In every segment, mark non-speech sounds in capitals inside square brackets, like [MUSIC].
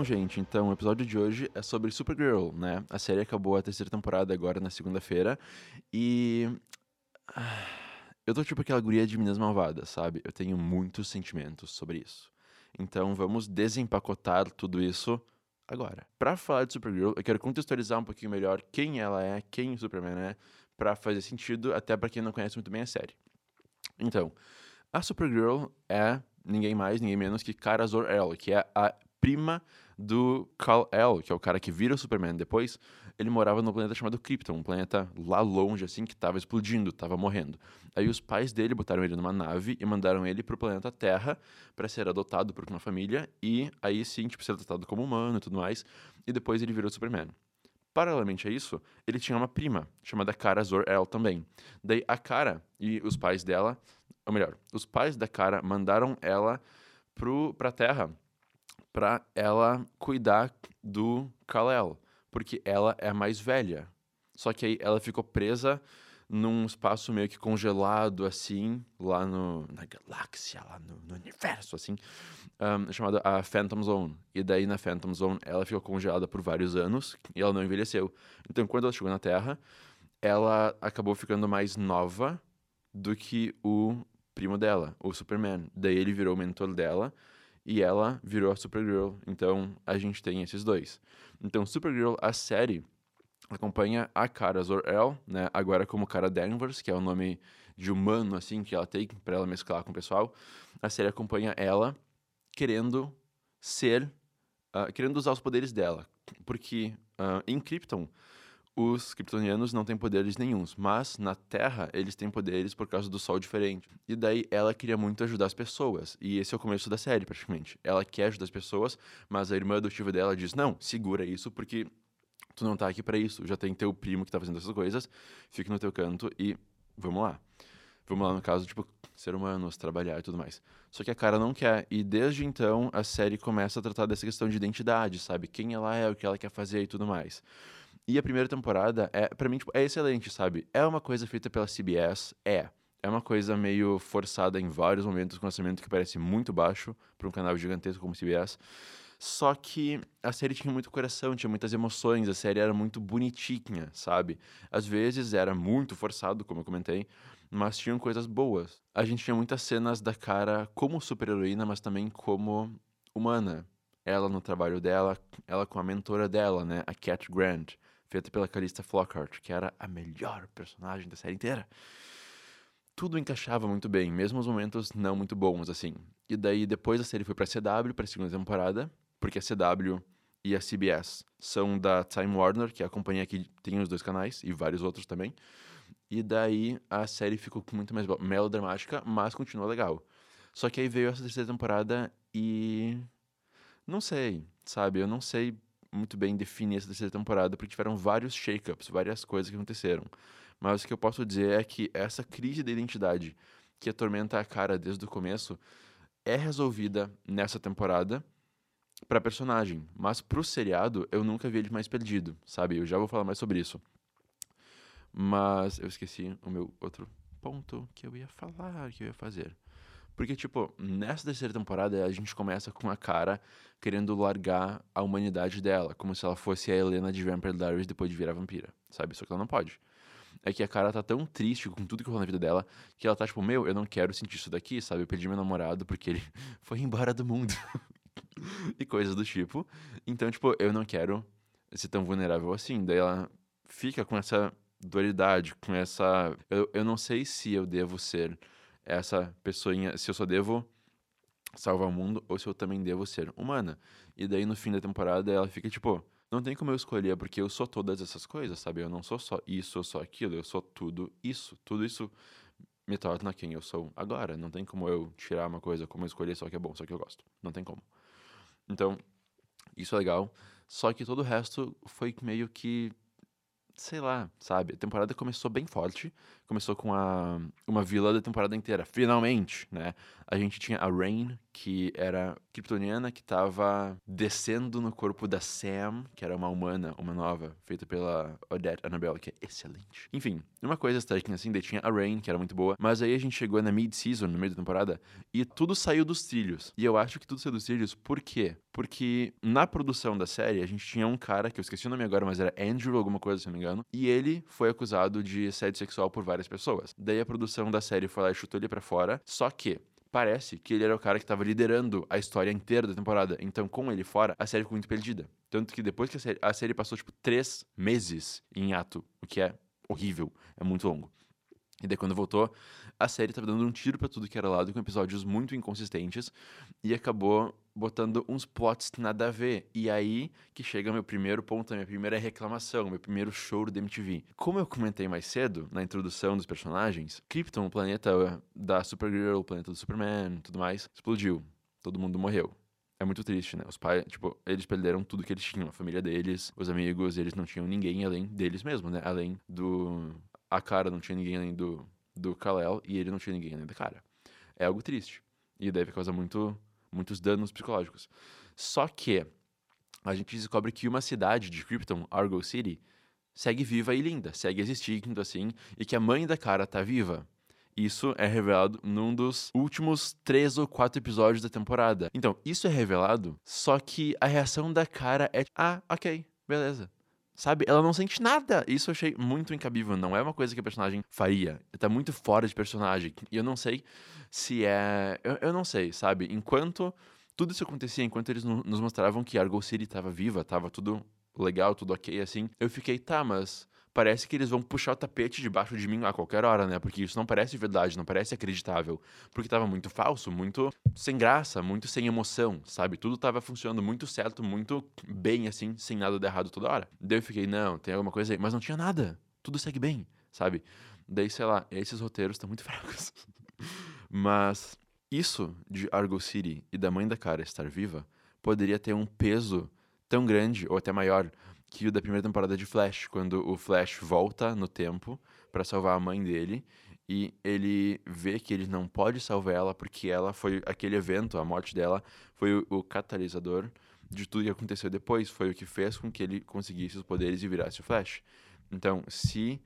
Bom, gente, então o episódio de hoje é sobre Supergirl, né? A série acabou a terceira temporada agora na segunda-feira e. Ah, eu tô tipo aquela guria de Minas Malvadas, sabe? Eu tenho muitos sentimentos sobre isso. Então vamos desempacotar tudo isso agora. Para falar de Supergirl, eu quero contextualizar um pouquinho melhor quem ela é, quem o Superman é, para fazer sentido até para quem não conhece muito bem a série. Então, a Supergirl é ninguém mais, ninguém menos que Kara Zor-El, que é a prima do Kal-El, que é o cara que vira o Superman depois, ele morava num planeta chamado Krypton, um planeta lá longe, assim, que estava explodindo, estava morrendo. Aí os pais dele botaram ele numa nave e mandaram ele pro planeta Terra para ser adotado por uma família e aí sim, tipo, ser adotado como humano e tudo mais, e depois ele virou Superman. Paralelamente a isso, ele tinha uma prima chamada Kara Zor-El também. Daí a Kara e os pais dela, ou melhor, os pais da Kara mandaram ela pro, pra Terra para ela cuidar do Kal-El, porque ela é mais velha. Só que aí ela ficou presa num espaço meio que congelado, assim, lá no, na galáxia, lá no, no universo, assim, um, chamado a Phantom Zone. E daí na Phantom Zone ela ficou congelada por vários anos e ela não envelheceu. Então quando ela chegou na Terra, ela acabou ficando mais nova do que o primo dela, o Superman. Daí ele virou o mentor dela e ela virou a Supergirl. Então a gente tem esses dois. Então Supergirl, a série, acompanha a Kara Zor-El, né? Agora como Kara Danvers, que é o nome de humano assim que ela tem para ela mesclar com o pessoal. A série acompanha ela querendo ser, uh, querendo usar os poderes dela, porque uh, em Krypton os kryptonianos não têm poderes nenhums, mas na Terra eles têm poderes por causa do Sol diferente. E daí ela queria muito ajudar as pessoas, e esse é o começo da série praticamente. Ela quer ajudar as pessoas, mas a irmã adotiva dela diz: "Não, segura isso porque tu não tá aqui para isso. Já tem teu primo que tá fazendo essas coisas. Fique no teu canto e vamos lá." Vamos lá no caso, tipo, ser humanos, trabalhar e tudo mais. Só que a cara não quer. E desde então a série começa a tratar dessa questão de identidade, sabe? Quem ela é, o que ela quer fazer e tudo mais. E a primeira temporada, é para mim, tipo, é excelente, sabe? É uma coisa feita pela CBS? É. É uma coisa meio forçada em vários momentos, com um orçamento que parece muito baixo para um canal gigantesco como CBS. Só que a série tinha muito coração, tinha muitas emoções, a série era muito bonitinha, sabe? Às vezes era muito forçado, como eu comentei, mas tinham coisas boas. A gente tinha muitas cenas da cara como super-heroína, mas também como humana. Ela no trabalho dela, ela com a mentora dela, né, a Cat Grant feita pela Calista Flockhart, que era a melhor personagem da série inteira. Tudo encaixava muito bem, mesmo os momentos não muito bons, assim. E daí, depois a série foi pra CW, pra segunda temporada, porque a CW e a CBS são da Time Warner, que é a companhia que tem os dois canais, e vários outros também. E daí a série ficou muito mais melodramática, mas continua legal. Só que aí veio essa terceira temporada e. Não sei, sabe? Eu não sei muito bem definir essa terceira temporada, porque tiveram vários shake-ups, várias coisas que aconteceram. Mas o que eu posso dizer é que essa crise de identidade que atormenta a cara desde o começo é resolvida nessa temporada para personagem, mas pro seriado eu nunca vi ele mais perdido, sabe? Eu já vou falar mais sobre isso. Mas eu esqueci o meu outro ponto que eu ia falar, que eu ia fazer. Porque, tipo, nessa terceira temporada a gente começa com a cara querendo largar a humanidade dela, como se ela fosse a Helena de Vampire Diaries depois de virar vampira, sabe? Só que ela não pode. É que a cara tá tão triste com tudo que rolou na vida dela que ela tá tipo, meu, eu não quero sentir isso daqui, sabe? Eu perdi meu namorado porque ele [LAUGHS] foi embora do mundo. [LAUGHS] e coisas do tipo. Então, tipo, eu não quero ser tão vulnerável assim. Daí ela fica com essa dualidade, com essa. Eu, eu não sei se eu devo ser essa pessoinha, se eu só devo salvar o mundo ou se eu também devo ser humana. E daí no fim da temporada ela fica tipo, não tem como eu escolher porque eu sou todas essas coisas, sabe? Eu não sou só isso, eu sou aquilo, eu sou tudo isso. Tudo isso me torna quem eu sou agora. Não tem como eu tirar uma coisa, como eu escolher só que é bom, só que eu gosto. Não tem como. Então, isso é legal. Só que todo o resto foi meio que sei lá, sabe? A temporada começou bem forte. Começou com a, uma vilã da temporada inteira, finalmente, né? A gente tinha a Rain, que era kryptoniana, que tava descendo no corpo da Sam, que era uma humana, uma nova, feita pela Odette Annabelle, que é excelente. Enfim, uma coisa técnica assim, daí tinha a Rain, que era muito boa, mas aí a gente chegou na mid-season, no meio da temporada, e tudo saiu dos trilhos. E eu acho que tudo saiu dos trilhos, por quê? Porque na produção da série, a gente tinha um cara, que eu esqueci o nome agora, mas era Andrew, alguma coisa, se não me engano, e ele foi acusado de assédio sexual por várias pessoas. Daí a produção da série foi lá e chutou ele pra fora, só que parece que ele era o cara que estava liderando a história inteira da temporada. Então, com ele fora, a série ficou muito perdida. Tanto que depois que a série, a série passou, tipo, três meses em ato, o que é horrível, é muito longo. E daí, quando voltou, a série tava dando um tiro para tudo que era lado, com episódios muito inconsistentes, e acabou botando uns plots nada a ver. E aí que chega meu primeiro ponto, minha primeira reclamação, meu primeiro choro da MTV. Como eu comentei mais cedo, na introdução dos personagens, Krypton, o planeta da Supergirl, o planeta do Superman, tudo mais, explodiu. Todo mundo morreu. É muito triste, né? Os pais, tipo, eles perderam tudo que eles tinham, a família deles, os amigos, eles não tinham ninguém além deles mesmo, né? Além do a cara não tinha ninguém além do do Kal-El e ele não tinha ninguém além da cara. É algo triste e deve causar muito muitos danos psicológicos. Só que a gente descobre que uma cidade de Krypton, Argo City, segue viva e linda, segue existindo assim, e que a mãe da cara tá viva. Isso é revelado num dos últimos três ou quatro episódios da temporada. Então, isso é revelado, só que a reação da cara é: ah, ok, beleza. Sabe? Ela não sente nada. Isso eu achei muito incabível. Não é uma coisa que a personagem faria. Tá muito fora de personagem. E eu não sei se é. Eu, eu não sei, sabe? Enquanto tudo isso acontecia, enquanto eles nos mostravam que Argo City tava viva, tava tudo legal, tudo ok, assim, eu fiquei, tá, mas parece que eles vão puxar o tapete debaixo de mim a qualquer hora, né? Porque isso não parece verdade, não parece acreditável. Porque tava muito falso, muito sem graça, muito sem emoção, sabe? Tudo tava funcionando muito certo, muito bem, assim, sem nada de errado toda hora. Daí eu fiquei, não, tem alguma coisa aí. Mas não tinha nada. Tudo segue bem, sabe? Daí, sei lá, esses roteiros estão muito [LAUGHS] fracos. Mas isso de Argo City e da mãe da cara estar viva poderia ter um peso tão grande ou até maior que o da primeira temporada de Flash, quando o Flash volta no tempo para salvar a mãe dele e ele vê que ele não pode salvar ela porque ela foi aquele evento, a morte dela foi o, o catalisador de tudo que aconteceu depois, foi o que fez com que ele conseguisse os poderes e virasse o Flash. Então, se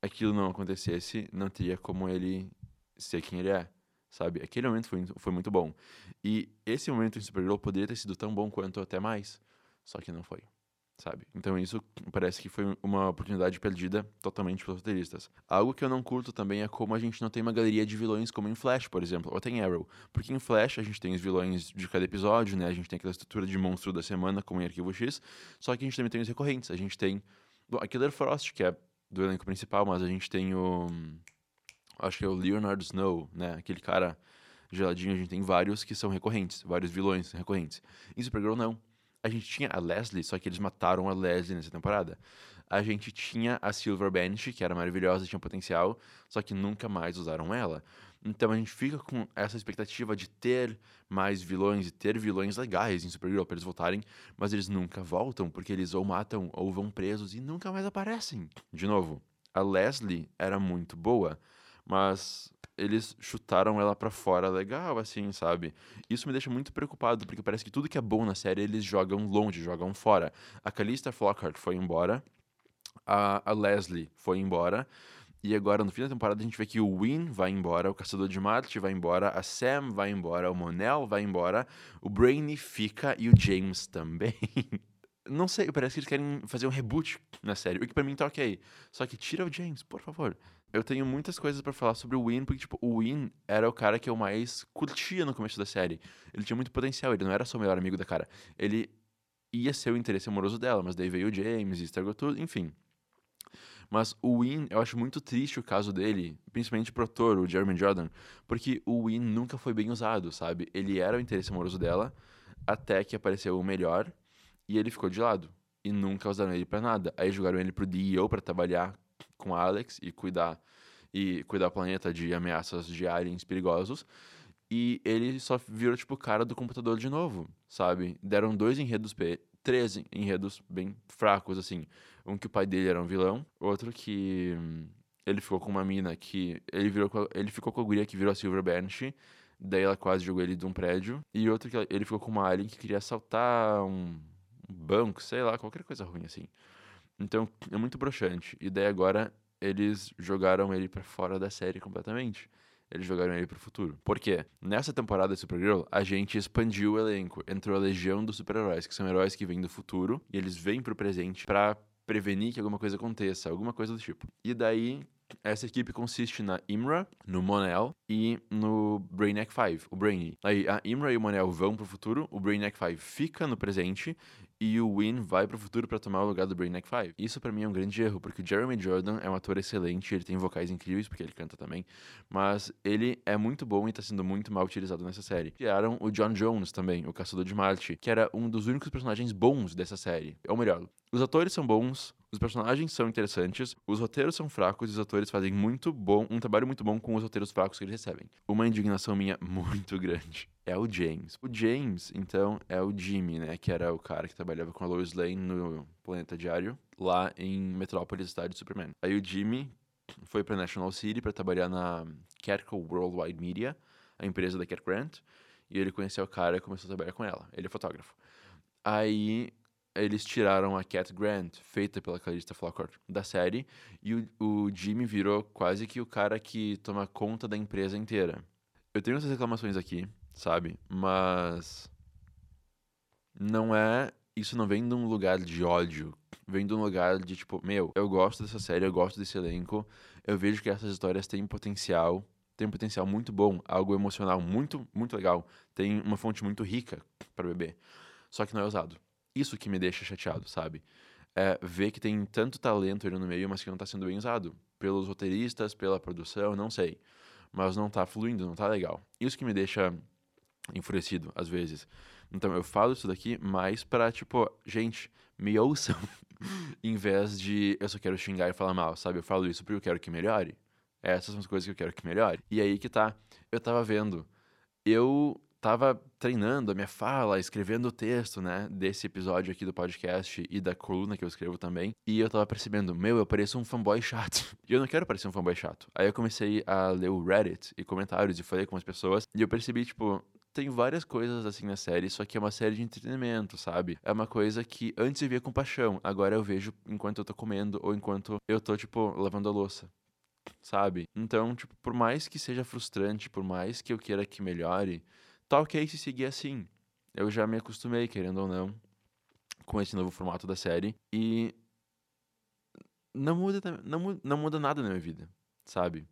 aquilo não acontecesse, não teria como ele ser quem ele é, sabe? Aquele momento foi, foi muito bom. E esse momento em Supergirl poderia ter sido tão bom quanto até mais, só que não foi sabe? Então isso parece que foi uma oportunidade perdida totalmente pelos roteiristas. Algo que eu não curto também é como a gente não tem uma galeria de vilões como em Flash, por exemplo, ou tem Arrow. Porque em Flash a gente tem os vilões de cada episódio, né? A gente tem aquela estrutura de monstro da semana, como em Arquivo X, só que a gente também tem os recorrentes. A gente tem bom, a Killer Frost, que é do elenco principal, mas a gente tem o acho que é o Leonard Snow, né? Aquele cara geladinho, a gente tem vários que são recorrentes, vários vilões recorrentes. Em Supergirl não a gente tinha a Leslie, só que eles mataram a Leslie nessa temporada. A gente tinha a Silver Banshee, que era maravilhosa, tinha potencial, só que nunca mais usaram ela. Então a gente fica com essa expectativa de ter mais vilões e ter vilões legais em Supergirl para eles voltarem, mas eles nunca voltam porque eles ou matam ou vão presos e nunca mais aparecem. De novo, a Leslie era muito boa, mas eles chutaram ela para fora legal, assim, sabe? Isso me deixa muito preocupado, porque parece que tudo que é bom na série eles jogam longe, jogam fora. A Calista Flockhart foi embora, a, a Leslie foi embora, e agora no fim da temporada a gente vê que o Win vai embora, o Caçador de Marte vai embora, a Sam vai embora, o Monel vai embora, o Brainy fica e o James também. [LAUGHS] Não sei, parece que eles querem fazer um reboot na série, o que pra mim tá ok. Só que tira o James, por favor eu tenho muitas coisas para falar sobre o Win, porque, tipo, o Win era o cara que eu mais curtia no começo da série. Ele tinha muito potencial, ele não era só o melhor amigo da cara. Ele ia ser o interesse amoroso dela, mas daí veio o James estragou tudo, enfim. Mas o Win, eu acho muito triste o caso dele, principalmente pro ator, o Jeremy Jordan, porque o Win nunca foi bem usado, sabe? Ele era o interesse amoroso dela, até que apareceu o melhor, e ele ficou de lado. E nunca usaram ele para nada. Aí jogaram ele pro DEO para trabalhar com Alex e cuidar e cuidar do planeta de ameaças de aliens perigosos. E ele só virou, tipo, cara do computador de novo, sabe? Deram dois enredos três enredos bem fracos, assim. Um que o pai dele era um vilão, outro que hum, ele ficou com uma mina que. Ele, virou, ele ficou com a guria que virou a Silver Banshee, daí ela quase jogou ele de um prédio. E outro que ele ficou com uma alien que queria assaltar um banco, sei lá, qualquer coisa ruim assim. Então é muito broxante. E daí agora eles jogaram ele para fora da série completamente. Eles jogaram ele pro futuro. Por quê? Nessa temporada de Supergirl, a gente expandiu o elenco. Entrou a legião dos super-heróis, que são heróis que vêm do futuro e eles vêm pro presente para prevenir que alguma coisa aconteça, alguma coisa do tipo. E daí, essa equipe consiste na Imra, no Monel e no Brainiac 5, o Brainy. Aí a Imra e o Monel vão pro futuro, o Brainiac 5 fica no presente e o Win vai pro futuro para tomar o lugar do Brainiac 5. Isso para mim é um grande erro, porque o Jeremy Jordan é um ator excelente, ele tem vocais incríveis, porque ele canta também, mas ele é muito bom e tá sendo muito mal utilizado nessa série. Criaram o John Jones também, o Caçador de Marte, que era um dos únicos personagens bons dessa série. Ou melhor, os atores são bons, os personagens são interessantes, os roteiros são fracos e os atores fazem muito bom, um trabalho muito bom com os roteiros fracos que eles recebem. Uma indignação minha [LAUGHS] muito grande é o James. O James, então, é o Jimmy, né? Que era o cara que trabalhava com a Lois Lane no Planeta Diário, lá em Metrópolis, cidade de Superman. Aí o Jimmy foi para National City para trabalhar na Catco Worldwide Media, a empresa da Cat Grant, e ele conheceu o cara e começou a trabalhar com ela. Ele é fotógrafo. Aí eles tiraram a Cat Grant, feita pela Calista Flockhart, da série, e o, o Jimmy virou quase que o cara que toma conta da empresa inteira. Eu tenho essas reclamações aqui, sabe? Mas não é, isso não vem de um lugar de ódio, vem de um lugar de tipo, meu, eu gosto dessa série, eu gosto desse elenco, eu vejo que essas histórias têm potencial, tem um potencial muito bom, algo emocional muito, muito legal, tem uma fonte muito rica para beber. Só que não é usado. Isso que me deixa chateado, sabe? É ver que tem tanto talento ali no meio, mas que não tá sendo bem usado. Pelos roteiristas, pela produção, não sei. Mas não tá fluindo, não tá legal. Isso que me deixa enfurecido, às vezes. Então eu falo isso daqui mais pra, tipo, gente, me ouçam. [LAUGHS] em vez de eu só quero xingar e falar mal, sabe? Eu falo isso porque eu quero que melhore. Essas são as coisas que eu quero que melhore. E aí que tá. Eu tava vendo. Eu tava treinando a minha fala, escrevendo o texto, né, desse episódio aqui do podcast e da coluna que eu escrevo também, e eu tava percebendo, meu, eu pareço um fanboy chato. [LAUGHS] E eu não quero parecer um fanboy chato. Aí eu comecei a ler o Reddit e comentários e falei com as pessoas, e eu percebi, tipo, tem várias coisas assim na série, só que é uma série de entretenimento, sabe? É uma coisa que antes eu via com paixão, agora eu vejo enquanto eu tô comendo ou enquanto eu tô, tipo, lavando a louça. Sabe? Então, tipo, por mais que seja frustrante, por mais que eu queira que melhore, tá ok se seguir assim. Eu já me acostumei, querendo ou não, com esse novo formato da série. E não muda, não muda nada na minha vida, sabe?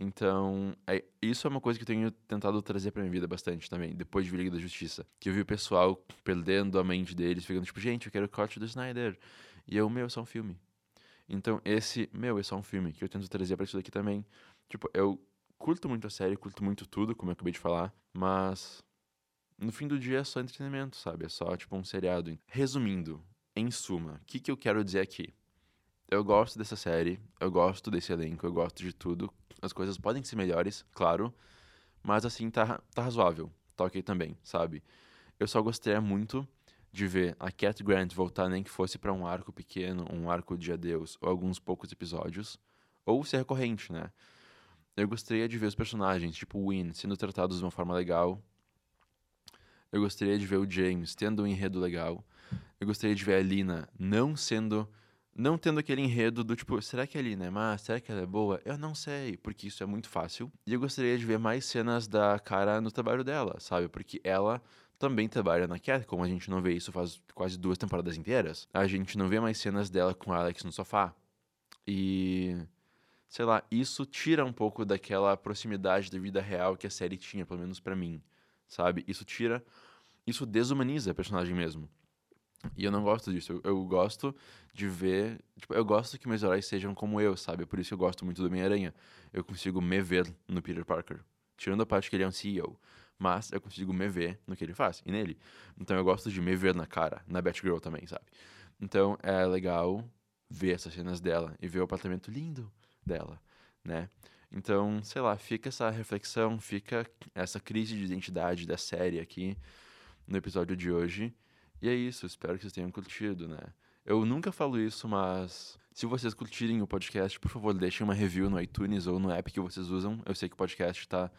Então, é, isso é uma coisa que eu tenho tentado trazer pra minha vida bastante também, depois de ver Liga da Justiça. Que eu vi o pessoal perdendo a mente deles, ficando tipo, gente, eu quero o corte do Snyder. E eu, meu, é só um filme. Então, esse, meu, é só um filme, que eu tento trazer pra isso daqui também. Tipo, eu curto muito a série, curto muito tudo, como eu acabei de falar, mas no fim do dia é só entretenimento, sabe? É só tipo um seriado. Resumindo, em suma, o que, que eu quero dizer aqui? Eu gosto dessa série, eu gosto desse elenco, eu gosto de tudo. As coisas podem ser melhores, claro, mas assim tá, tá razoável, tá ok também, sabe? Eu só gostaria muito de ver a Cat Grant voltar, nem que fosse para um arco pequeno, um arco de adeus, ou alguns poucos episódios, ou ser recorrente, né? Eu gostaria de ver os personagens, tipo o Win, sendo tratados de uma forma legal. Eu gostaria de ver o James tendo um enredo legal. Eu gostaria de ver a Lina não sendo. Não tendo aquele enredo do tipo, será que a Lina é má? Será que ela é boa? Eu não sei, porque isso é muito fácil. E eu gostaria de ver mais cenas da cara no trabalho dela, sabe? Porque ela também trabalha na Cat, como a gente não vê isso faz quase duas temporadas inteiras. A gente não vê mais cenas dela com Alex no sofá. E sei lá, isso tira um pouco daquela proximidade da vida real que a série tinha, pelo menos para mim, sabe? Isso tira, isso desumaniza a personagem mesmo. E eu não gosto disso. Eu, eu gosto de ver. Tipo, eu gosto que meus heróis sejam como eu, sabe? Por isso eu gosto muito do Homem-Aranha. Eu consigo me ver no Peter Parker. Tirando a parte que ele é um CEO. Mas eu consigo me ver no que ele faz e nele. Então eu gosto de me ver na cara, na Batgirl também, sabe? Então é legal ver essas cenas dela e ver o apartamento lindo dela, né? Então, sei lá, fica essa reflexão, fica essa crise de identidade da série aqui no episódio de hoje. E é isso, espero que vocês tenham curtido, né? Eu nunca falo isso, mas se vocês curtirem o podcast, por favor, deixem uma review no iTunes ou no app que vocês usam. Eu sei que o podcast está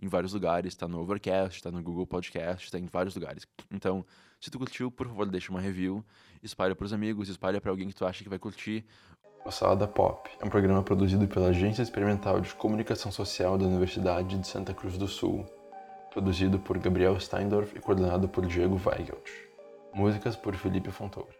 em vários lugares, está no Overcast, está no Google Podcast, está em vários lugares. Então, se tu curtiu, por favor, deixa uma review, espalha para os amigos, espalha para alguém que tu acha que vai curtir. O Salada Pop é um programa produzido pela Agência Experimental de Comunicação Social da Universidade de Santa Cruz do Sul, produzido por Gabriel Steindorf e coordenado por Diego Weigelt. Músicas por Felipe Fontoura.